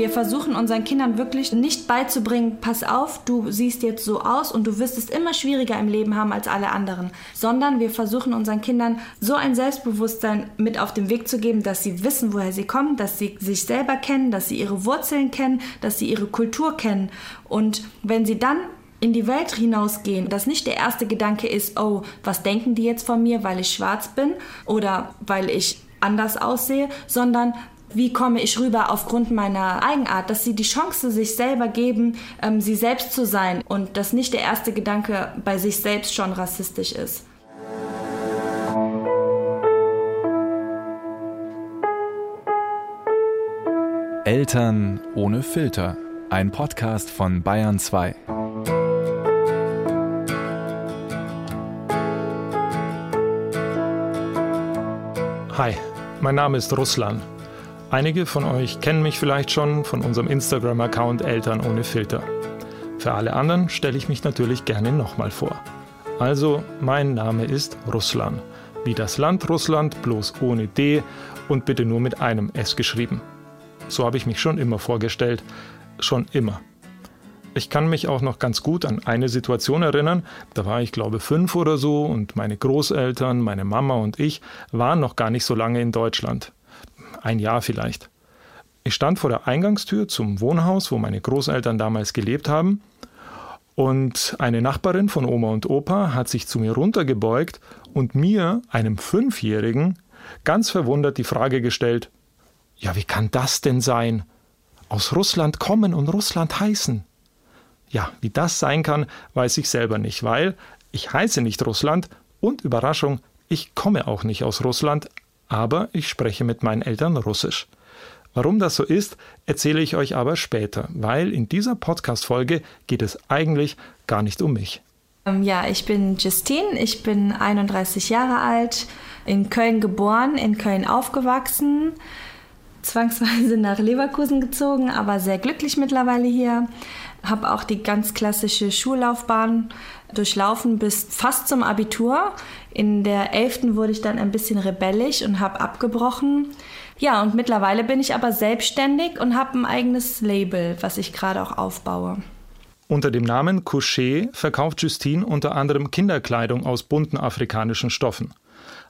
Wir versuchen unseren Kindern wirklich nicht beizubringen, pass auf, du siehst jetzt so aus und du wirst es immer schwieriger im Leben haben als alle anderen, sondern wir versuchen unseren Kindern so ein Selbstbewusstsein mit auf den Weg zu geben, dass sie wissen, woher sie kommen, dass sie sich selber kennen, dass sie ihre Wurzeln kennen, dass sie ihre Kultur kennen. Und wenn sie dann in die Welt hinausgehen, dass nicht der erste Gedanke ist, oh, was denken die jetzt von mir, weil ich schwarz bin oder weil ich anders aussehe, sondern wie komme ich rüber aufgrund meiner Eigenart, dass sie die Chance sich selber geben, ähm, sie selbst zu sein und dass nicht der erste Gedanke bei sich selbst schon rassistisch ist. Eltern ohne Filter, ein Podcast von Bayern 2. Hi, mein Name ist Ruslan. Einige von euch kennen mich vielleicht schon von unserem Instagram-Account Eltern ohne Filter. Für alle anderen stelle ich mich natürlich gerne nochmal vor. Also, mein Name ist Ruslan. Wie das Land Russland, bloß ohne D und bitte nur mit einem S geschrieben. So habe ich mich schon immer vorgestellt. Schon immer. Ich kann mich auch noch ganz gut an eine Situation erinnern. Da war ich, glaube fünf oder so und meine Großeltern, meine Mama und ich waren noch gar nicht so lange in Deutschland. Ein Jahr vielleicht. Ich stand vor der Eingangstür zum Wohnhaus, wo meine Großeltern damals gelebt haben. Und eine Nachbarin von Oma und Opa hat sich zu mir runtergebeugt und mir, einem Fünfjährigen, ganz verwundert die Frage gestellt: Ja, wie kann das denn sein? Aus Russland kommen und Russland heißen. Ja, wie das sein kann, weiß ich selber nicht, weil ich heiße nicht Russland und Überraschung, ich komme auch nicht aus Russland, aber ich spreche mit meinen Eltern Russisch. Warum das so ist, erzähle ich euch aber später, weil in dieser Podcast-Folge geht es eigentlich gar nicht um mich. Ähm, ja, ich bin Justine, ich bin 31 Jahre alt, in Köln geboren, in Köln aufgewachsen, zwangsweise nach Leverkusen gezogen, aber sehr glücklich mittlerweile hier habe auch die ganz klassische Schullaufbahn durchlaufen bis fast zum Abitur. In der 11. wurde ich dann ein bisschen rebellisch und habe abgebrochen. Ja, und mittlerweile bin ich aber selbstständig und habe ein eigenes Label, was ich gerade auch aufbaue. Unter dem Namen Couché verkauft Justine unter anderem Kinderkleidung aus bunten afrikanischen Stoffen.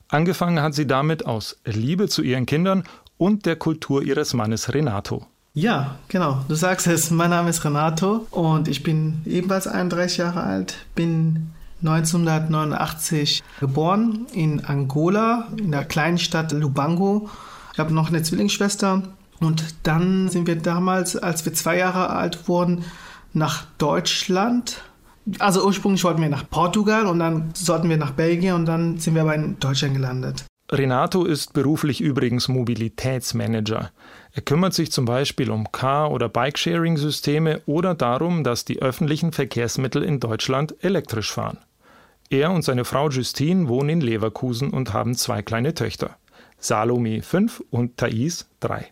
Angefangen hat sie damit aus Liebe zu ihren Kindern und der Kultur ihres Mannes Renato. Ja, genau. Du sagst es. Mein Name ist Renato und ich bin ebenfalls 31 Jahre alt. Bin 1989 geboren in Angola, in der kleinen Stadt Lubango. Ich habe noch eine Zwillingsschwester und dann sind wir damals, als wir zwei Jahre alt wurden, nach Deutschland. Also ursprünglich wollten wir nach Portugal und dann sollten wir nach Belgien und dann sind wir aber in Deutschland gelandet. Renato ist beruflich übrigens Mobilitätsmanager. Er kümmert sich zum Beispiel um Car- oder Bikesharing-Systeme oder darum, dass die öffentlichen Verkehrsmittel in Deutschland elektrisch fahren. Er und seine Frau Justine wohnen in Leverkusen und haben zwei kleine Töchter. Salome 5 und Thais 3.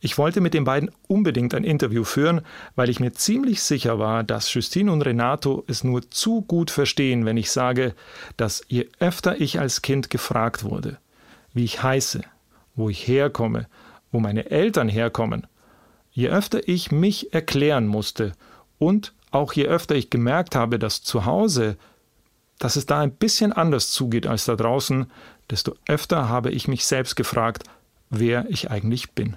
Ich wollte mit den beiden unbedingt ein Interview führen, weil ich mir ziemlich sicher war, dass Justine und Renato es nur zu gut verstehen, wenn ich sage, dass je öfter ich als Kind gefragt wurde, wie ich heiße, wo ich herkomme, wo meine Eltern herkommen, je öfter ich mich erklären musste und auch je öfter ich gemerkt habe, dass zu Hause, dass es da ein bisschen anders zugeht als da draußen, desto öfter habe ich mich selbst gefragt, wer ich eigentlich bin.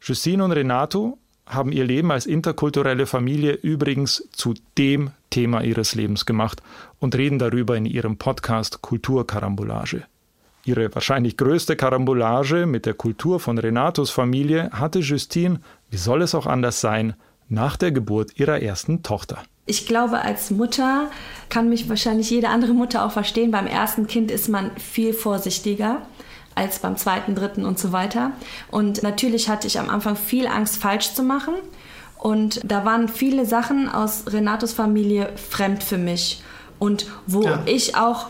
Justine und Renato haben ihr Leben als interkulturelle Familie übrigens zu dem Thema ihres Lebens gemacht und reden darüber in ihrem Podcast Kulturkarambolage. Ihre wahrscheinlich größte Karambolage mit der Kultur von Renatos Familie hatte Justine, wie soll es auch anders sein, nach der Geburt ihrer ersten Tochter. Ich glaube, als Mutter kann mich wahrscheinlich jede andere Mutter auch verstehen. Beim ersten Kind ist man viel vorsichtiger als beim zweiten, dritten und so weiter. Und natürlich hatte ich am Anfang viel Angst, falsch zu machen. Und da waren viele Sachen aus Renatos Familie fremd für mich. Und wo ja. ich auch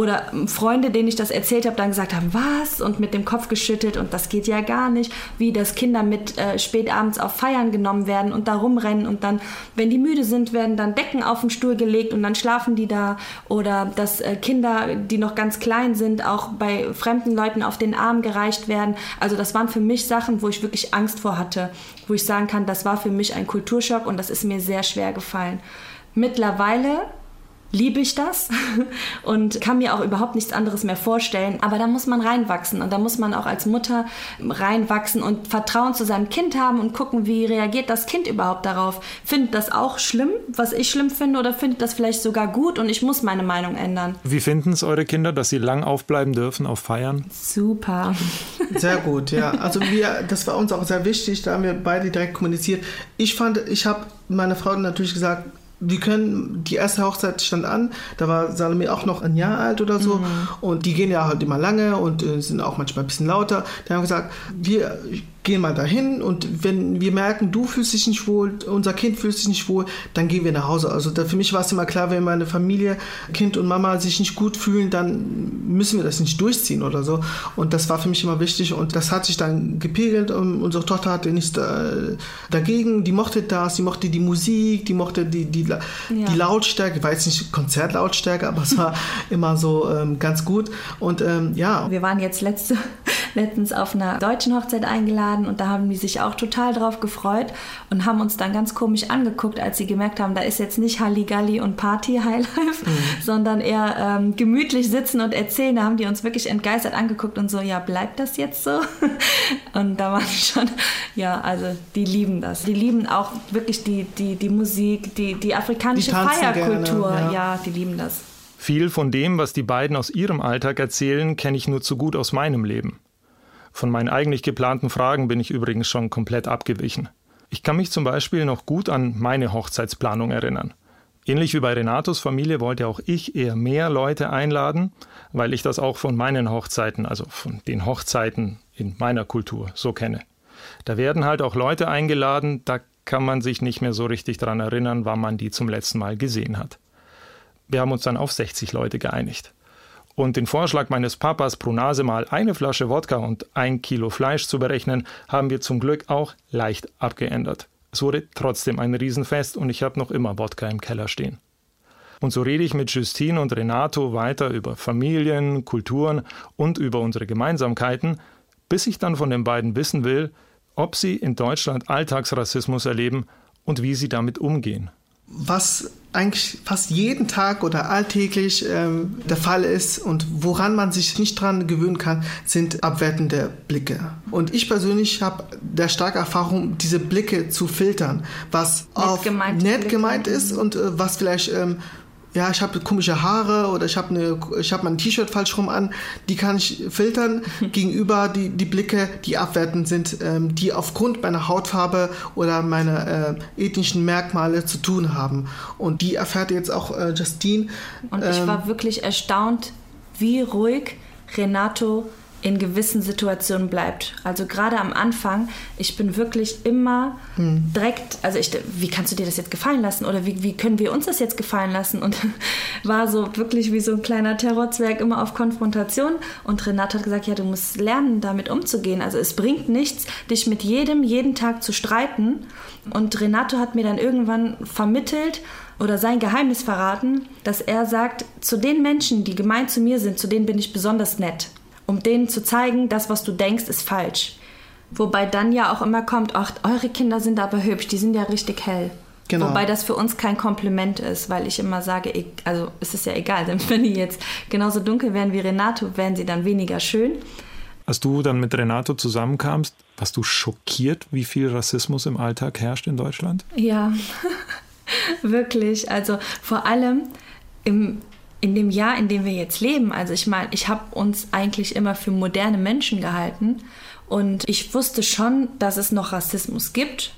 Oder Freunde, denen ich das erzählt habe, dann gesagt haben, was? Und mit dem Kopf geschüttelt und das geht ja gar nicht. Wie, dass Kinder mit äh, spätabends auf Feiern genommen werden und da rumrennen und dann, wenn die müde sind, werden dann Decken auf den Stuhl gelegt und dann schlafen die da. Oder dass äh, Kinder, die noch ganz klein sind, auch bei fremden Leuten auf den Arm gereicht werden. Also das waren für mich Sachen, wo ich wirklich Angst vor hatte, wo ich sagen kann, das war für mich ein Kulturschock und das ist mir sehr schwer gefallen. Mittlerweile liebe ich das und kann mir auch überhaupt nichts anderes mehr vorstellen. Aber da muss man reinwachsen und da muss man auch als Mutter reinwachsen und Vertrauen zu seinem Kind haben und gucken, wie reagiert das Kind überhaupt darauf. Findet das auch schlimm, was ich schlimm finde, oder findet das vielleicht sogar gut und ich muss meine Meinung ändern? Wie finden es eure Kinder, dass sie lang aufbleiben dürfen auf Feiern? Super. Sehr gut, ja. Also wir, das war uns auch sehr wichtig, da haben wir beide direkt kommuniziert. Ich fand, ich habe meiner Frau natürlich gesagt, wir können, die erste Hochzeit stand an, da war Salome auch noch ein Jahr alt oder so. Mhm. Und die gehen ja halt immer lange und äh, sind auch manchmal ein bisschen lauter. Da haben wir gesagt, wir gehen mal dahin und wenn wir merken, du fühlst dich nicht wohl, unser Kind fühlt sich nicht wohl, dann gehen wir nach Hause. Also da, für mich war es immer klar, wenn meine Familie, Kind und Mama sich nicht gut fühlen, dann müssen wir das nicht durchziehen oder so. Und das war für mich immer wichtig und das hat sich dann gepegelt und unsere Tochter hatte nichts da, dagegen, die mochte das, die mochte die Musik, die mochte die, die, ja. die Lautstärke, war jetzt nicht Konzertlautstärke, aber es war immer so ähm, ganz gut und ähm, ja. Wir waren jetzt letzte, letztens auf einer deutschen Hochzeit eingeladen eingeladen und da haben die sich auch total drauf gefreut und haben uns dann ganz komisch angeguckt, als sie gemerkt haben, da ist jetzt nicht Halligalli und Party Highlife, mhm. sondern eher ähm, gemütlich sitzen und erzählen. Da haben die uns wirklich entgeistert angeguckt und so, ja, bleibt das jetzt so? und da waren schon, ja, also die lieben das. Die lieben auch wirklich die, die, die Musik, die, die afrikanische die Feierkultur. Gerne, ja. ja, die lieben das. Viel von dem, was die beiden aus ihrem Alltag erzählen, kenne ich nur zu gut aus meinem Leben. Von meinen eigentlich geplanten Fragen bin ich übrigens schon komplett abgewichen. Ich kann mich zum Beispiel noch gut an meine Hochzeitsplanung erinnern. Ähnlich wie bei Renatos Familie wollte auch ich eher mehr Leute einladen, weil ich das auch von meinen Hochzeiten, also von den Hochzeiten in meiner Kultur so kenne. Da werden halt auch Leute eingeladen, da kann man sich nicht mehr so richtig daran erinnern, wann man die zum letzten Mal gesehen hat. Wir haben uns dann auf 60 Leute geeinigt. Und den Vorschlag meines Papas, pro Nase mal eine Flasche Wodka und ein Kilo Fleisch zu berechnen, haben wir zum Glück auch leicht abgeändert. Es wurde trotzdem ein Riesenfest und ich habe noch immer Wodka im Keller stehen. Und so rede ich mit Justine und Renato weiter über Familien, Kulturen und über unsere Gemeinsamkeiten, bis ich dann von den beiden wissen will, ob sie in Deutschland Alltagsrassismus erleben und wie sie damit umgehen was eigentlich fast jeden Tag oder alltäglich ähm, der Fall ist und woran man sich nicht dran gewöhnen kann, sind abwertende Blicke. Und ich persönlich habe der starke Erfahrung, diese Blicke zu filtern, was nett gemeint nett gemeint ist und äh, was vielleicht ähm, ja, ich habe komische Haare oder ich habe ich habe mein T-Shirt falsch rum an, die kann ich filtern gegenüber die, die Blicke, die abwertend sind, ähm, die aufgrund meiner Hautfarbe oder meiner äh, ethnischen Merkmale zu tun haben. Und die erfährt jetzt auch äh, Justine. Und ich ähm, war wirklich erstaunt, wie ruhig Renato in gewissen Situationen bleibt. Also gerade am Anfang, ich bin wirklich immer hm. direkt, also ich, wie kannst du dir das jetzt gefallen lassen oder wie, wie können wir uns das jetzt gefallen lassen? Und war so wirklich wie so ein kleiner Terrorzwerg immer auf Konfrontation. Und Renate hat gesagt, ja, du musst lernen, damit umzugehen. Also es bringt nichts, dich mit jedem jeden Tag zu streiten. Und Renato hat mir dann irgendwann vermittelt, oder sein Geheimnis verraten, dass er sagt, zu den Menschen, die gemein zu mir sind, zu denen bin ich besonders nett um denen zu zeigen, das, was du denkst, ist falsch. Wobei dann ja auch immer kommt, ach, eure Kinder sind aber hübsch, die sind ja richtig hell. Genau. Wobei das für uns kein Kompliment ist, weil ich immer sage, also es ist ja egal, denn wenn die jetzt genauso dunkel wären wie Renato, wären sie dann weniger schön. Als du dann mit Renato zusammenkamst, warst du schockiert, wie viel Rassismus im Alltag herrscht in Deutschland? Ja, wirklich. Also vor allem im in dem Jahr, in dem wir jetzt leben, also ich meine, ich habe uns eigentlich immer für moderne Menschen gehalten und ich wusste schon, dass es noch Rassismus gibt,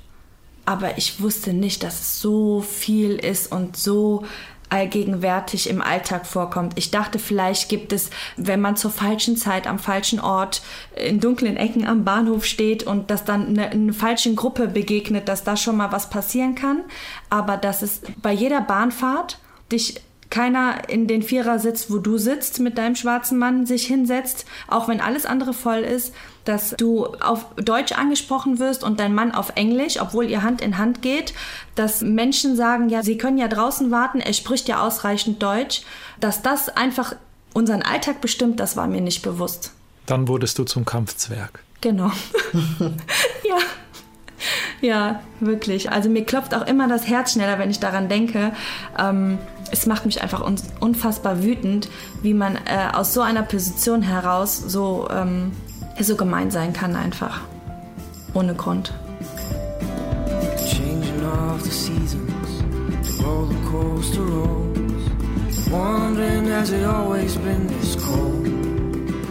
aber ich wusste nicht, dass es so viel ist und so allgegenwärtig im Alltag vorkommt. Ich dachte, vielleicht gibt es, wenn man zur falschen Zeit am falschen Ort in dunklen Ecken am Bahnhof steht und das dann eine, eine falschen Gruppe begegnet, dass da schon mal was passieren kann. Aber dass es bei jeder Bahnfahrt dich keiner in den Vierersitz, wo du sitzt mit deinem schwarzen Mann, sich hinsetzt, auch wenn alles andere voll ist, dass du auf Deutsch angesprochen wirst und dein Mann auf Englisch, obwohl ihr Hand in Hand geht, dass Menschen sagen, ja, sie können ja draußen warten, er spricht ja ausreichend Deutsch, dass das einfach unseren Alltag bestimmt, das war mir nicht bewusst. Dann wurdest du zum Kampfzwerg. Genau. ja. Ja, wirklich. Also mir klopft auch immer das Herz schneller, wenn ich daran denke. Ähm, es macht mich einfach unfassbar wütend, wie man äh, aus so einer Position heraus so, ähm, so gemein sein kann einfach. Ohne Grund. Changing of the seasons, the roller coaster rolls, wondering has it always been this cold?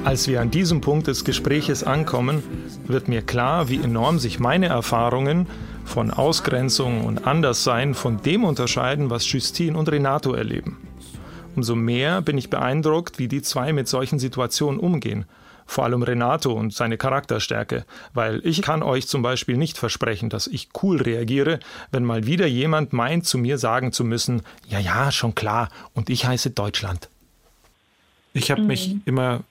Als wir an diesem Punkt des Gespräches ankommen, wird mir klar, wie enorm sich meine Erfahrungen von Ausgrenzung und Anderssein von dem unterscheiden, was Justine und Renato erleben. Umso mehr bin ich beeindruckt, wie die zwei mit solchen Situationen umgehen. Vor allem Renato und seine Charakterstärke, weil ich kann euch zum Beispiel nicht versprechen, dass ich cool reagiere, wenn mal wieder jemand meint, zu mir sagen zu müssen, ja, ja, schon klar, und ich heiße Deutschland. Ich habe mhm. mich immer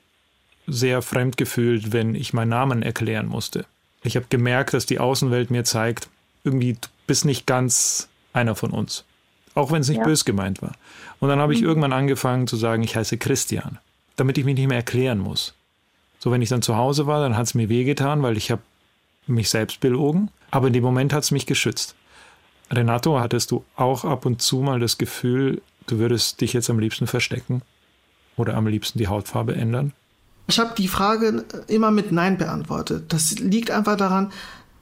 sehr fremd gefühlt, wenn ich meinen Namen erklären musste. Ich habe gemerkt, dass die Außenwelt mir zeigt, irgendwie, du bist nicht ganz einer von uns. Auch wenn es nicht ja. bös gemeint war. Und dann habe ich mhm. irgendwann angefangen zu sagen, ich heiße Christian, damit ich mich nicht mehr erklären muss. So, wenn ich dann zu Hause war, dann hat es mir wehgetan, weil ich habe mich selbst belogen. Aber in dem Moment hat es mich geschützt. Renato, hattest du auch ab und zu mal das Gefühl, du würdest dich jetzt am liebsten verstecken oder am liebsten die Hautfarbe ändern? Ich habe die Frage immer mit Nein beantwortet. Das liegt einfach daran,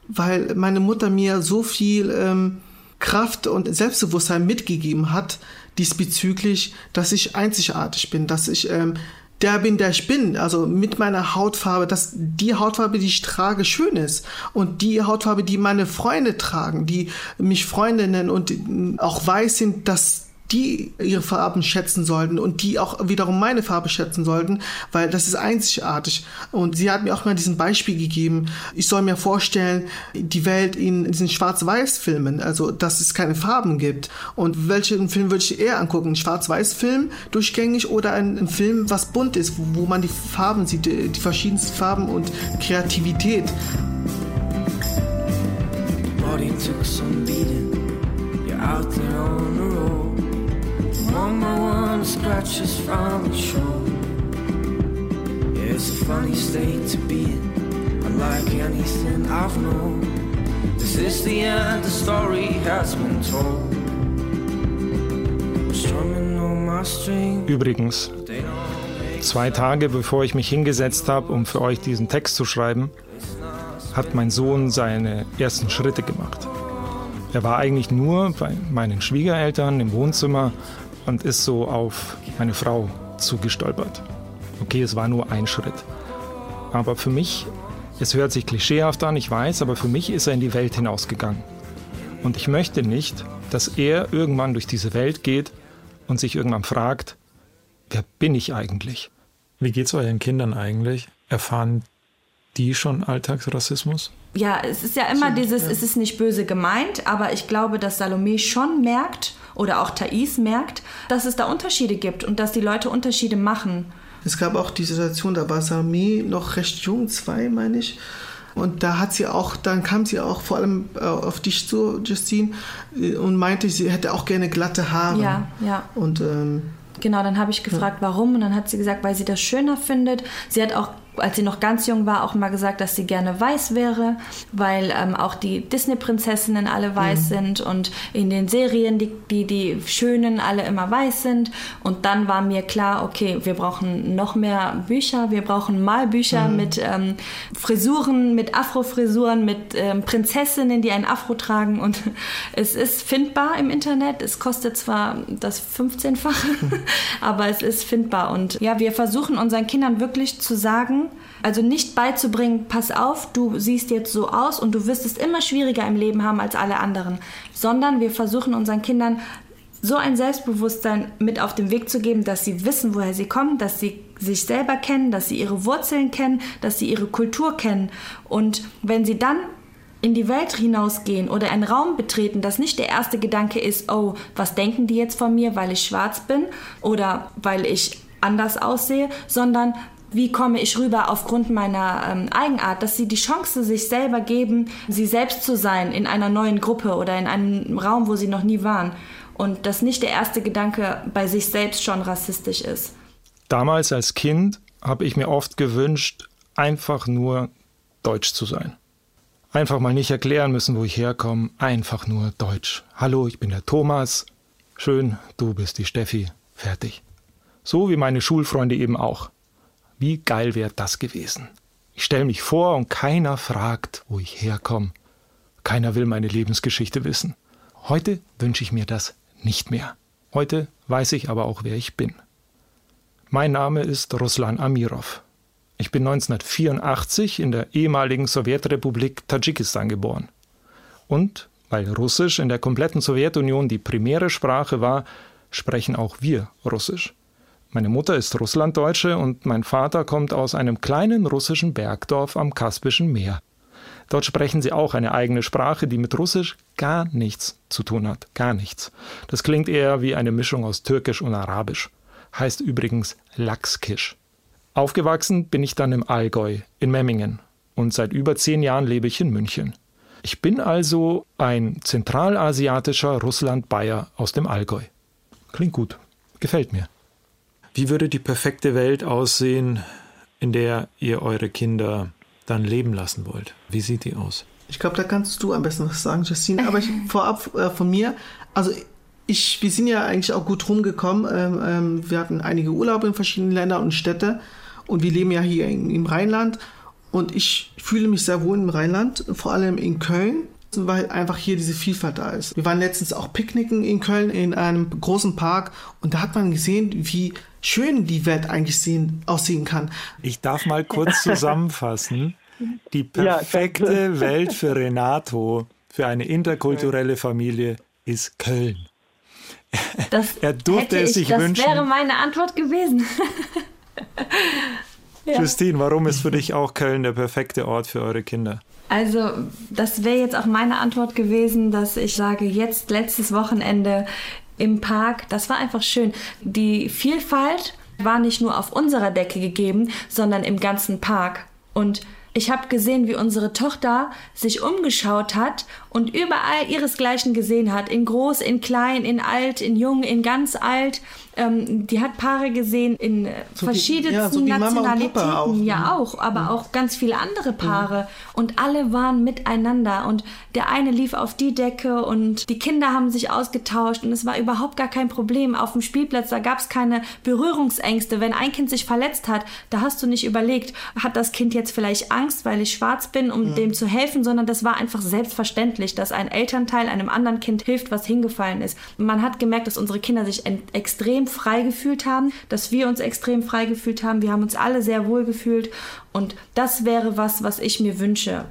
weil meine Mutter mir so viel ähm, Kraft und Selbstbewusstsein mitgegeben hat diesbezüglich, dass ich einzigartig bin, dass ich ähm, der bin, der ich bin, also mit meiner Hautfarbe, dass die Hautfarbe, die ich trage, schön ist. Und die Hautfarbe, die meine Freunde tragen, die mich Freundinnen und auch weiß sind, dass die ihre Farben schätzen sollten und die auch wiederum meine Farbe schätzen sollten, weil das ist einzigartig. Und sie hat mir auch mal diesen Beispiel gegeben, ich soll mir vorstellen, die Welt in diesen Schwarz-Weiß-Filmen, also dass es keine Farben gibt. Und welchen Film würde ich eher angucken? Schwarz-Weiß-Film durchgängig oder ein, ein, Film, was bunt ist, wo man die Farben sieht, die, die verschiedensten Farben und Kreativität. Body took some beating. You're out there on the road. One by one, scratches from the shore. Yeah, it's a funny state to be in, unlike anything I've known. Is the end, the story has been told. Übrigens, zwei Tage bevor ich mich hingesetzt habe, um für euch diesen Text zu schreiben, hat mein Sohn seine ersten Schritte gemacht. Er war eigentlich nur bei meinen Schwiegereltern im Wohnzimmer und ist so auf meine Frau zugestolpert. Okay, es war nur ein Schritt. Aber für mich, es hört sich klischeehaft an, ich weiß, aber für mich ist er in die Welt hinausgegangen. Und ich möchte nicht, dass er irgendwann durch diese Welt geht und sich irgendwann fragt, wer bin ich eigentlich? Wie geht es euren Kindern eigentlich? Erfahren die schon Alltagsrassismus? Ja, es ist ja immer dieses, ja. es ist nicht böse gemeint, aber ich glaube, dass Salome schon merkt, oder auch Thais merkt, dass es da Unterschiede gibt und dass die Leute Unterschiede machen. Es gab auch die Situation, da war Salome noch recht jung, zwei meine ich. Und da hat sie auch, dann kam sie auch vor allem äh, auf dich zu, Justine, äh, und meinte, sie hätte auch gerne glatte Haare. Ja, ja. Und ähm, Genau, dann habe ich gefragt, warum. Und dann hat sie gesagt, weil sie das schöner findet. Sie hat auch als sie noch ganz jung war, auch mal gesagt, dass sie gerne weiß wäre, weil ähm, auch die Disney-Prinzessinnen alle weiß mhm. sind und in den Serien die, die, die Schönen alle immer weiß sind. Und dann war mir klar, okay, wir brauchen noch mehr Bücher, wir brauchen Malbücher mhm. mit ähm, Frisuren, mit Afro-Frisuren, mit ähm, Prinzessinnen, die ein Afro tragen. Und es ist findbar im Internet. Es kostet zwar das 15-fache, aber es ist findbar. Und ja, wir versuchen unseren Kindern wirklich zu sagen, also nicht beizubringen, pass auf, du siehst jetzt so aus und du wirst es immer schwieriger im Leben haben als alle anderen, sondern wir versuchen unseren Kindern so ein Selbstbewusstsein mit auf den Weg zu geben, dass sie wissen, woher sie kommen, dass sie sich selber kennen, dass sie ihre Wurzeln kennen, dass sie ihre Kultur kennen. Und wenn sie dann in die Welt hinausgehen oder einen Raum betreten, dass nicht der erste Gedanke ist, oh, was denken die jetzt von mir, weil ich schwarz bin oder weil ich anders aussehe, sondern wie komme ich rüber aufgrund meiner ähm, Eigenart, dass sie die Chance sich selber geben, sie selbst zu sein in einer neuen Gruppe oder in einem Raum, wo sie noch nie waren. Und dass nicht der erste Gedanke bei sich selbst schon rassistisch ist. Damals als Kind habe ich mir oft gewünscht, einfach nur deutsch zu sein. Einfach mal nicht erklären müssen, wo ich herkomme, einfach nur deutsch. Hallo, ich bin der Thomas. Schön, du bist die Steffi. Fertig. So wie meine Schulfreunde eben auch. Wie geil wäre das gewesen? Ich stelle mich vor und keiner fragt, wo ich herkomme. Keiner will meine Lebensgeschichte wissen. Heute wünsche ich mir das nicht mehr. Heute weiß ich aber auch, wer ich bin. Mein Name ist Ruslan Amirov. Ich bin 1984 in der ehemaligen Sowjetrepublik Tadschikistan geboren. Und weil Russisch in der kompletten Sowjetunion die primäre Sprache war, sprechen auch wir Russisch. Meine Mutter ist Russlanddeutsche und mein Vater kommt aus einem kleinen russischen Bergdorf am Kaspischen Meer. Dort sprechen sie auch eine eigene Sprache, die mit Russisch gar nichts zu tun hat. Gar nichts. Das klingt eher wie eine Mischung aus Türkisch und Arabisch. Heißt übrigens Lachskisch. Aufgewachsen bin ich dann im Allgäu, in Memmingen. Und seit über zehn Jahren lebe ich in München. Ich bin also ein zentralasiatischer Russland-Bayer aus dem Allgäu. Klingt gut. Gefällt mir. Wie würde die perfekte Welt aussehen, in der ihr eure Kinder dann leben lassen wollt? Wie sieht die aus? Ich glaube, da kannst du am besten was sagen, Justine. Aber ich, vorab äh, von mir, also ich, wir sind ja eigentlich auch gut rumgekommen. Ähm, ähm, wir hatten einige Urlaube in verschiedenen Ländern und Städte und wir leben ja hier in, im Rheinland. Und ich fühle mich sehr wohl im Rheinland, vor allem in Köln weil einfach hier diese Vielfalt da ist. Wir waren letztens auch picknicken in Köln in einem großen Park und da hat man gesehen, wie schön die Welt eigentlich sehen, aussehen kann. Ich darf mal kurz zusammenfassen. Die perfekte ja, Welt für Renato, für eine interkulturelle Familie, ist Köln. Das er durfte es sich das wünschen. Das wäre meine Antwort gewesen. ja. Justine, warum ist für dich auch Köln der perfekte Ort für eure Kinder? Also, das wäre jetzt auch meine Antwort gewesen, dass ich sage, jetzt letztes Wochenende im Park, das war einfach schön. Die Vielfalt war nicht nur auf unserer Decke gegeben, sondern im ganzen Park. Und ich habe gesehen, wie unsere Tochter sich umgeschaut hat und überall ihresgleichen gesehen hat. In groß, in klein, in alt, in jung, in ganz alt. Ähm, die hat Paare gesehen in so verschiedensten ja, so Nationalitäten. Auch. Ja, mhm. auch. Aber mhm. auch ganz viele andere Paare. Mhm. Und alle waren miteinander. Und der eine lief auf die Decke und die Kinder haben sich ausgetauscht. Und es war überhaupt gar kein Problem. Auf dem Spielplatz, da gab es keine Berührungsängste. Wenn ein Kind sich verletzt hat, da hast du nicht überlegt, hat das Kind jetzt vielleicht Angst, weil ich schwarz bin, um mhm. dem zu helfen, sondern das war einfach selbstverständlich, dass ein Elternteil einem anderen Kind hilft, was hingefallen ist. man hat gemerkt, dass unsere Kinder sich extrem frei gefühlt haben, dass wir uns extrem frei gefühlt haben. Wir haben uns alle sehr wohl gefühlt und das wäre was, was ich mir wünsche.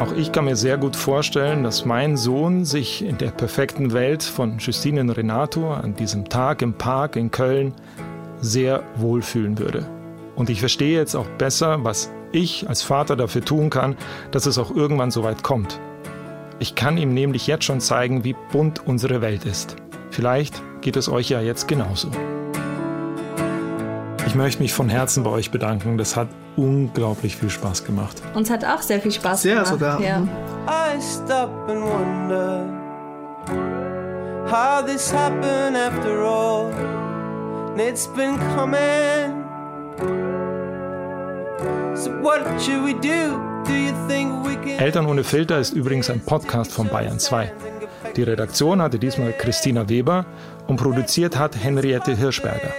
Auch ich kann mir sehr gut vorstellen, dass mein Sohn sich in der perfekten Welt von Justine und Renato an diesem Tag im Park in Köln sehr wohlfühlen würde. Und ich verstehe jetzt auch besser, was ich als Vater dafür tun kann, dass es auch irgendwann so weit kommt. Ich kann ihm nämlich jetzt schon zeigen, wie bunt unsere Welt ist. Vielleicht geht es euch ja jetzt genauso. Ich möchte mich von Herzen bei euch bedanken. Das hat unglaublich viel Spaß gemacht. Uns hat auch sehr viel Spaß sehr gemacht. Sehr sogar. Ja. I stop and wonder how this happened after all. It's been coming. So what should we do? Eltern ohne Filter ist übrigens ein Podcast von Bayern 2. Die Redaktion hatte diesmal Christina Weber und produziert hat Henriette Hirschberger.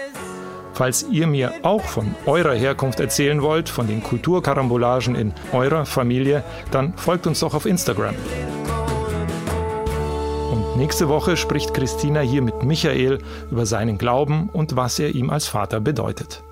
Falls ihr mir auch von eurer Herkunft erzählen wollt, von den Kulturkarambolagen in eurer Familie, dann folgt uns doch auf Instagram. Und nächste Woche spricht Christina hier mit Michael über seinen Glauben und was er ihm als Vater bedeutet.